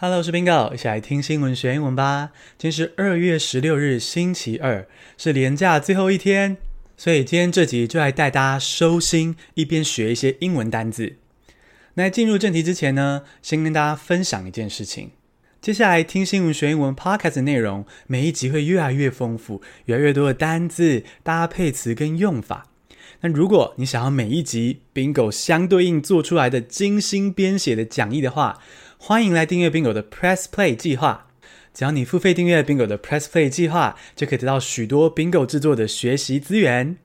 Hello，我是 Bingo，一起来听新闻学英文吧。今天是二月十六日，星期二，是连假最后一天，所以今天这集就来带大家收心，一边学一些英文单字。那进入正题之前呢，先跟大家分享一件事情。接下来听新闻学英文 Podcast 的内容，每一集会越来越丰富，越来越多的单字、搭配词跟用法。那如果你想要每一集 Bingo 相对应做出来的精心编写的讲义的话，欢迎来订阅 Bingo 的 Press Play 计划。只要你付费订阅 Bingo 的 Press Play 计划，就可以得到许多 Bingo 制作的学习资源，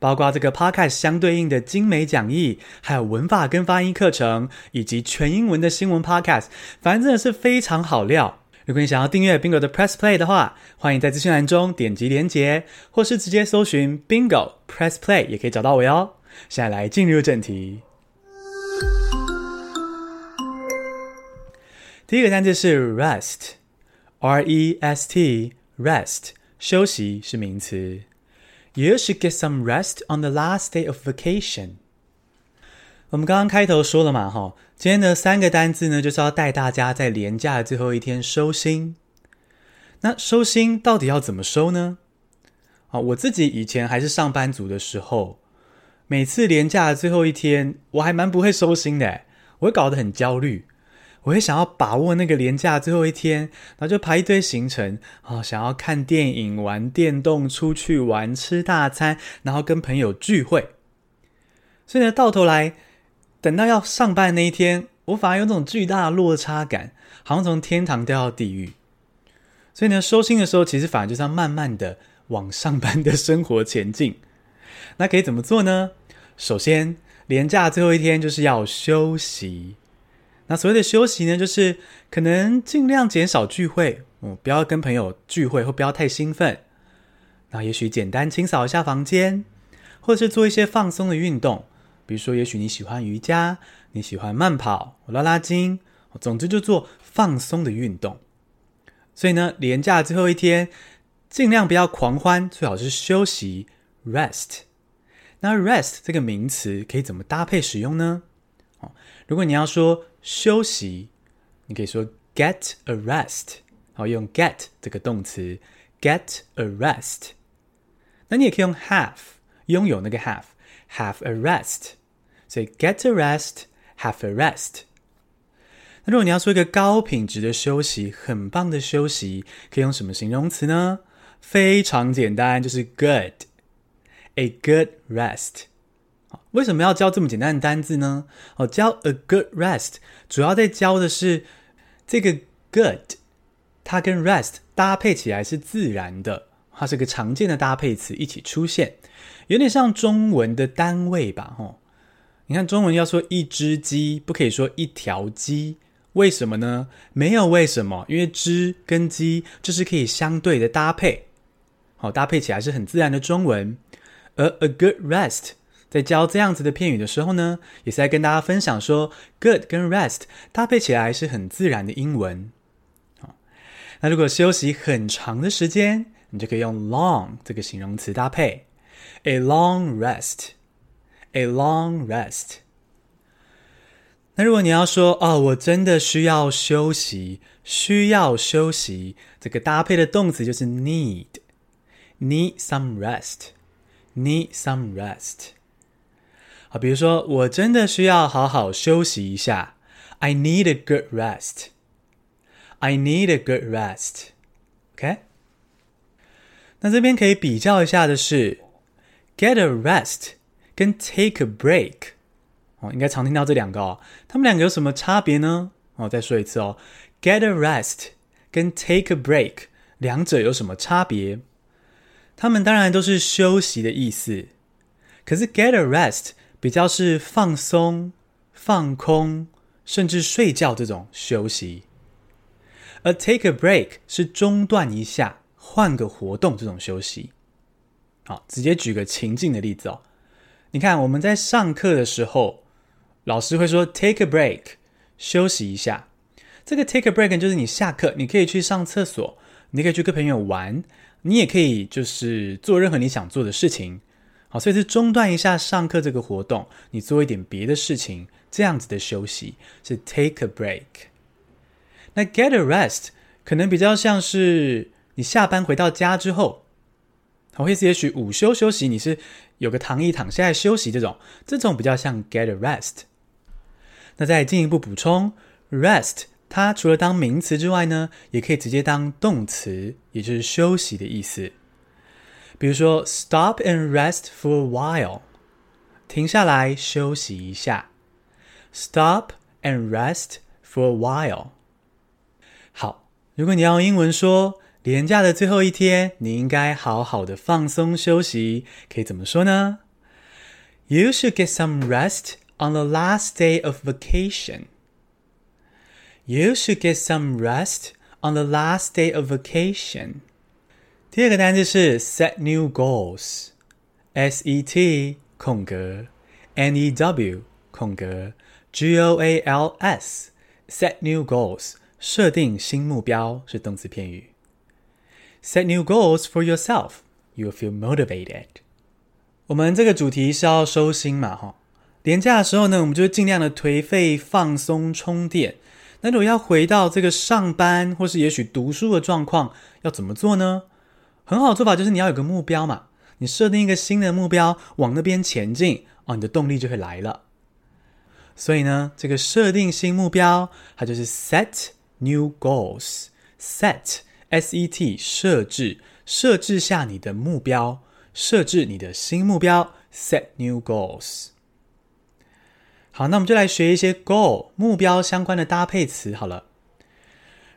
包括这个 Podcast 相对应的精美讲义，还有文法跟发音课程，以及全英文的新闻 Podcast。反正真的是非常好料。如果你想要订阅 Bingo 的 Press Play 的话，欢迎在资讯栏中点击连结，或是直接搜寻 Bingo Press Play 也可以找到我哟。现在来进入正题。第一个单词是 rest，R-E-S-T，rest，休息是名词。You should get some rest on the last day of vacation。我们刚刚开头说了嘛，哈，今天的三个单字呢，就是要带大家在连假的最后一天收心。那收心到底要怎么收呢？啊，我自己以前还是上班族的时候，每次连假的最后一天，我还蛮不会收心的，我会搞得很焦虑。我会想要把握那个连假最后一天，然后就排一堆行程啊，想要看电影、玩电动、出去玩、吃大餐，然后跟朋友聚会。所以呢，到头来等到要上班那一天，我反而有种巨大的落差感，好像从天堂掉到地狱。所以呢，收心的时候，其实反而就是要慢慢的往上班的生活前进。那可以怎么做呢？首先，连假最后一天就是要休息。那所谓的休息呢，就是可能尽量减少聚会，嗯，不要跟朋友聚会，或不要太兴奋。那也许简单清扫一下房间，或者是做一些放松的运动，比如说，也许你喜欢瑜伽，你喜欢慢跑、拉拉筋，总之就做放松的运动。所以呢，连假最后一天，尽量不要狂欢，最好是休息 （rest）。那 rest 这个名词可以怎么搭配使用呢？哦，如果你要说休息，你可以说 get a rest，好，用 get 这个动词 get a rest。那你也可以用 have，拥有那个 have，have a rest。所以 get a rest，have a rest。那如果你要说一个高品质的休息，很棒的休息，可以用什么形容词呢？非常简单，就是 good，a good rest。为什么要教这么简单的单字呢？哦，教 a good rest，主要在教的是这个 good，它跟 rest 搭配起来是自然的，它是个常见的搭配词一起出现，有点像中文的单位吧？哦，你看中文要说一只鸡，不可以说一条鸡，为什么呢？没有为什么，因为只跟鸡就是可以相对的搭配，好，搭配起来是很自然的中文，而 a good rest。在教这样子的片语的时候呢，也是在跟大家分享说，good 跟 rest 搭配起来是很自然的英文。好，那如果休息很长的时间，你就可以用 long 这个形容词搭配，a long rest，a long rest。那如果你要说，哦，我真的需要休息，需要休息，这个搭配的动词就是 need，need some rest，need some rest。好，比如说，我真的需要好好休息一下。I need a good rest. I need a good rest. OK？那这边可以比较一下的是，get a rest 跟 take a break。哦，应该常听到这两个哦。他们两个有什么差别呢？哦，再说一次哦，get a rest 跟 take a break 两者有什么差别？他们当然都是休息的意思，可是 get a rest。比较是放松、放空，甚至睡觉这种休息，而 take a break 是中断一下、换个活动这种休息。好，直接举个情境的例子哦。你看我们在上课的时候，老师会说 take a break，休息一下。这个 take a break 就是你下课，你可以去上厕所，你可以去跟朋友玩，你也可以就是做任何你想做的事情。所以是中断一下上课这个活动，你做一点别的事情，这样子的休息是 take a break。那 get a rest 可能比较像是你下班回到家之后，或者是也许午休休息，你是有个躺椅躺下来休息这种，这种比较像 get a rest。那再进一步补充，rest 它除了当名词之外呢，也可以直接当动词，也就是休息的意思。比如说，stop and rest for a while，停下来休息一下。Stop and rest for a while。好，如果你要用英文说连假的最后一天，你应该好好的放松休息，可以怎么说呢？You should get some rest on the last day of vacation. You should get some rest on the last day of vacation. 第二个单词是 set new goals，S E T 空格 N E W 空格 G O A L S，set new goals 设定新目标是动词片语。Set new goals for yourself you'll feel motivated。我们这个主题是要收心嘛，哈，连假的时候呢，我们就尽量的颓废、放松、充电。那如果要回到这个上班或是也许读书的状况，要怎么做呢？很好的做法就是你要有个目标嘛，你设定一个新的目标，往那边前进，哦，你的动力就会来了。所以呢，这个设定新目标，它就是 set new goals，set s e t 设置，设置下你的目标，设置你的新目标，set new goals。好，那我们就来学一些 goal 目标相关的搭配词好了。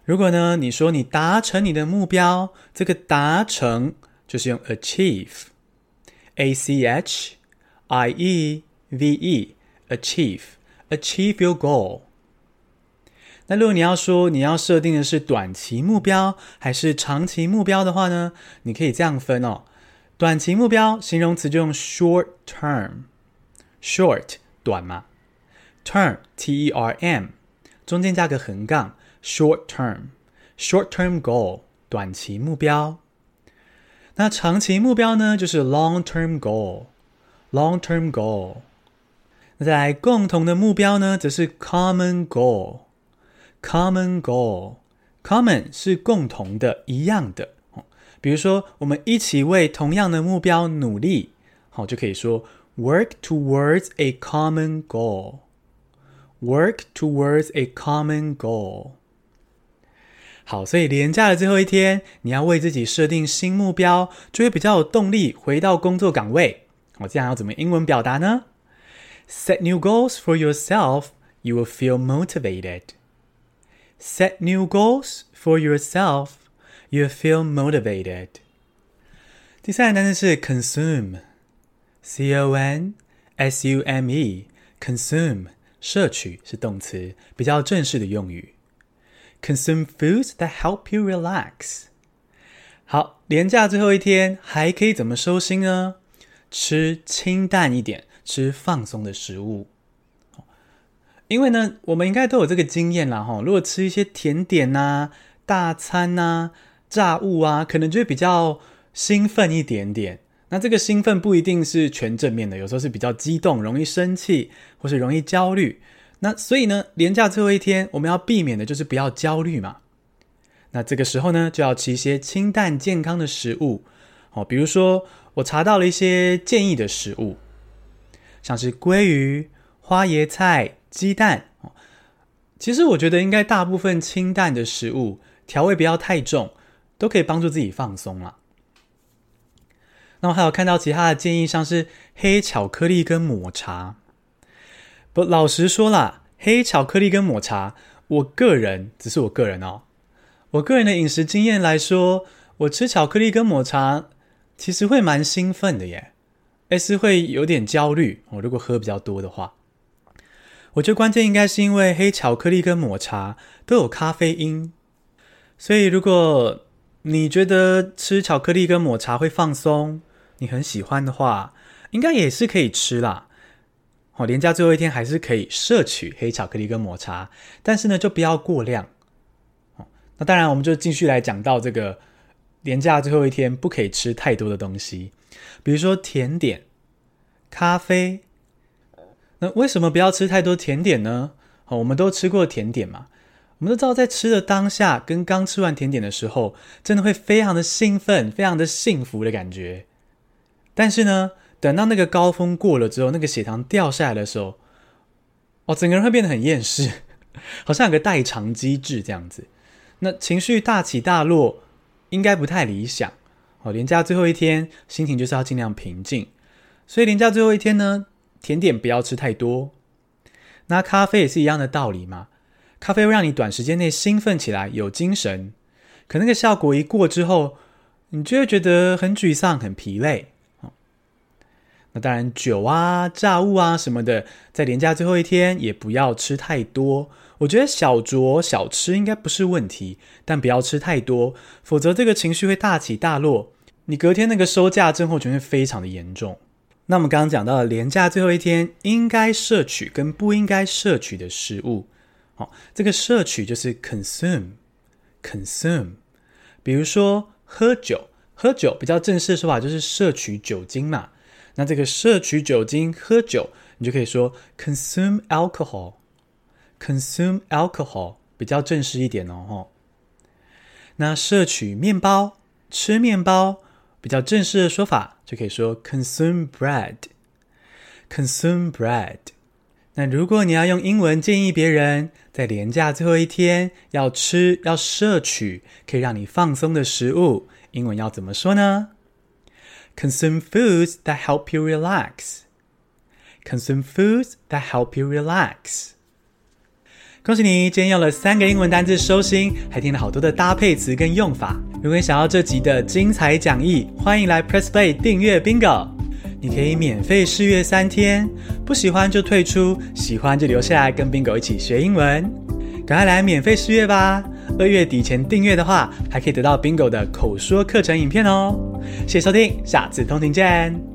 如果呢，你说你达成你的目标，这个达成就是用 achieve，a c h i e v e，achieve，achieve your goal。那如果你要说你要设定的是短期目标还是长期目标的话呢，你可以这样分哦。短期目标形容词就用 short term，short 短嘛，term t e r m 中间加个横杠。Short term, short term goal，短期目标。那长期目标呢？就是 long term goal, long term goal。那再来共同的目标呢？则是 common goal, common goal。Common 是共同的、一样的。比如说，我们一起为同样的目标努力，好，就可以说 work towards a common goal, work towards a common goal。 好，所以连假的最后一天，你要为自己设定新目标，就会比较有动力回到工作岗位。我这样要怎么英文表达呢？Set new goals for yourself, you will feel motivated. Set new goals for yourself, you will feel motivated. 第三个单词是 consume，c o n s u m e，consume 摄取是动词，比较正式的用语。Consume foods that help you relax。好，连假最后一天还可以怎么收心呢？吃清淡一点，吃放松的食物。因为呢，我们应该都有这个经验啦，哈。如果吃一些甜点呐、大餐呐、炸物啊，可能就会比较兴奋一点点。那这个兴奋不一定是全正面的，有时候是比较激动，容易生气，或是容易焦虑。那所以呢，连假最后一天，我们要避免的就是不要焦虑嘛。那这个时候呢，就要吃一些清淡健康的食物，哦，比如说我查到了一些建议的食物，像是鲑鱼、花椰菜、鸡蛋。哦，其实我觉得应该大部分清淡的食物，调味不要太重，都可以帮助自己放松了。那我还有看到其他的建议，像是黑巧克力跟抹茶。不，老实说啦，黑巧克力跟抹茶，我个人只是我个人哦，我个人的饮食经验来说，我吃巧克力跟抹茶，其实会蛮兴奋的耶，诶，是会有点焦虑。我如果喝比较多的话，我觉得关键应该是因为黑巧克力跟抹茶都有咖啡因，所以如果你觉得吃巧克力跟抹茶会放松，你很喜欢的话，应该也是可以吃啦。哦，连假最后一天还是可以摄取黑巧克力跟抹茶，但是呢，就不要过量。哦，那当然，我们就继续来讲到这个连假最后一天不可以吃太多的东西，比如说甜点、咖啡。那为什么不要吃太多甜点呢？哦，我们都吃过甜点嘛。我们都知道，在吃的当下跟刚吃完甜点的时候，真的会非常的兴奋，非常的幸福的感觉。但是呢，等到那个高峰过了之后，那个血糖掉下来的时候，哦，整个人会变得很厌世，好像有个代偿机制这样子。那情绪大起大落，应该不太理想。哦，连假最后一天，心情就是要尽量平静。所以连假最后一天呢，甜点不要吃太多。那咖啡也是一样的道理嘛。咖啡会让你短时间内兴奋起来，有精神。可那个效果一过之后，你就会觉得很沮丧、很疲累。那当然，酒啊、炸物啊什么的，在连假最后一天也不要吃太多。我觉得小酌小吃应该不是问题，但不要吃太多，否则这个情绪会大起大落。你隔天那个收假症候群会非常的严重。那我们刚刚讲到了连假最后一天应该摄取跟不应该摄取的食物。好，这个摄取就是 consume，consume。比如说喝酒，喝酒比较正式的说法就是摄取酒精嘛。那这个摄取酒精喝酒，你就可以说 consume alcohol，consume alcohol 比较正式一点哦。那摄取面包，吃面包比较正式的说法就可以说 consume bread，consume bread。那如果你要用英文建议别人在连假最后一天要吃要摄取可以让你放松的食物，英文要怎么说呢？Consume foods that help you relax. Consume foods that help you relax. 恭喜你，今天用了三个英文单字收心，还听了好多的搭配词跟用法。如果你想要这集的精彩讲义，欢迎来 Press Play 订阅 Bingo。你可以免费试阅三天，不喜欢就退出，喜欢就留下来跟 Bingo 一起学英文。赶快来免费试阅吧！二月底前订阅的话，还可以得到 Bingo 的口说课程影片哦。谢谢收听，下次通勤见。